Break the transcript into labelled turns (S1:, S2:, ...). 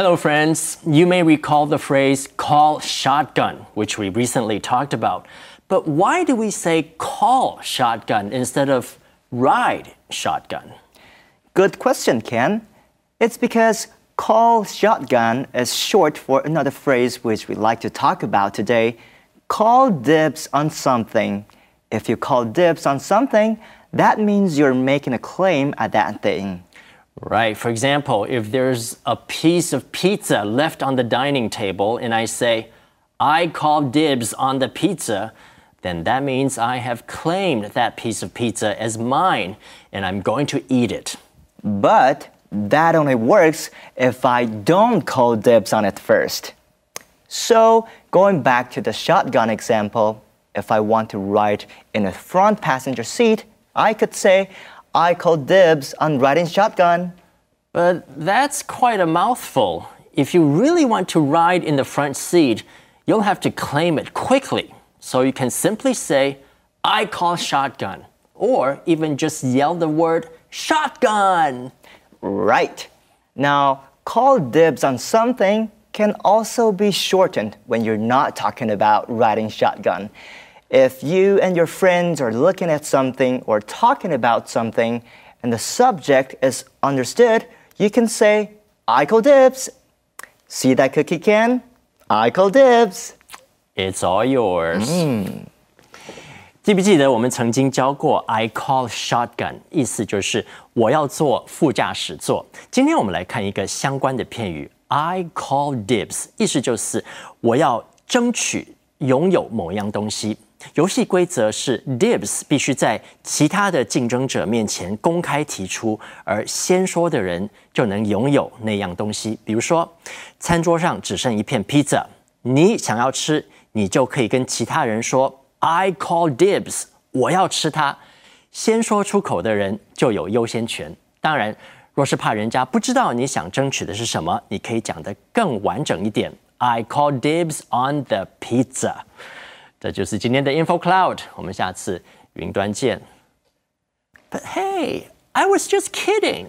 S1: Hello, friends. You may recall the phrase call shotgun, which we recently talked about. But why do we say call shotgun instead of ride shotgun?
S2: Good question, Ken. It's because call shotgun is short for another phrase which we like to talk about today call dibs on something. If you call dibs on something, that means you're making a claim at that thing.
S1: Right. For example, if there's a piece of pizza left on the dining table and I say, I call dibs on the pizza, then that means I have claimed that piece of pizza as mine and I'm going to eat it.
S2: But that only works if I don't call dibs on it first. So, going back to the shotgun example, if I want to ride in a front passenger seat, I could say, I call dibs on riding shotgun.
S1: But that's quite a mouthful. If you really want to ride in the front seat, you'll have to claim it quickly. So you can simply say, I call shotgun, or even just yell the word shotgun.
S2: Right. Now, call dibs on something can also be shortened when you're not talking about riding shotgun. If you and your friends are looking at something or talking about something and the subject is understood, you can say, I call dibs. See that cookie can? I call dibs.
S1: It's all yours. 记不记得我们曾经教过 I call shotgun，意思就是我要坐副驾驶座。今天我们来看一个相关的片语 I call dibs，意思就是我要争取拥有某样东西。 游戏规则是 dibs 必须在其他的竞争者面前公开提出，而先说的人就能拥有那样东西。比如说，餐桌上只剩一片披萨，你想要吃，你就可以跟其他人说 I call dibs，我要吃它。先说出口的人就有优先权。当然，若是怕人家不知道你想争取的是什么，你可以讲得更完整一点。I call dibs on the pizza。这就是今天的 Info Cloud，我们下次云端见。But hey, I was just kidding.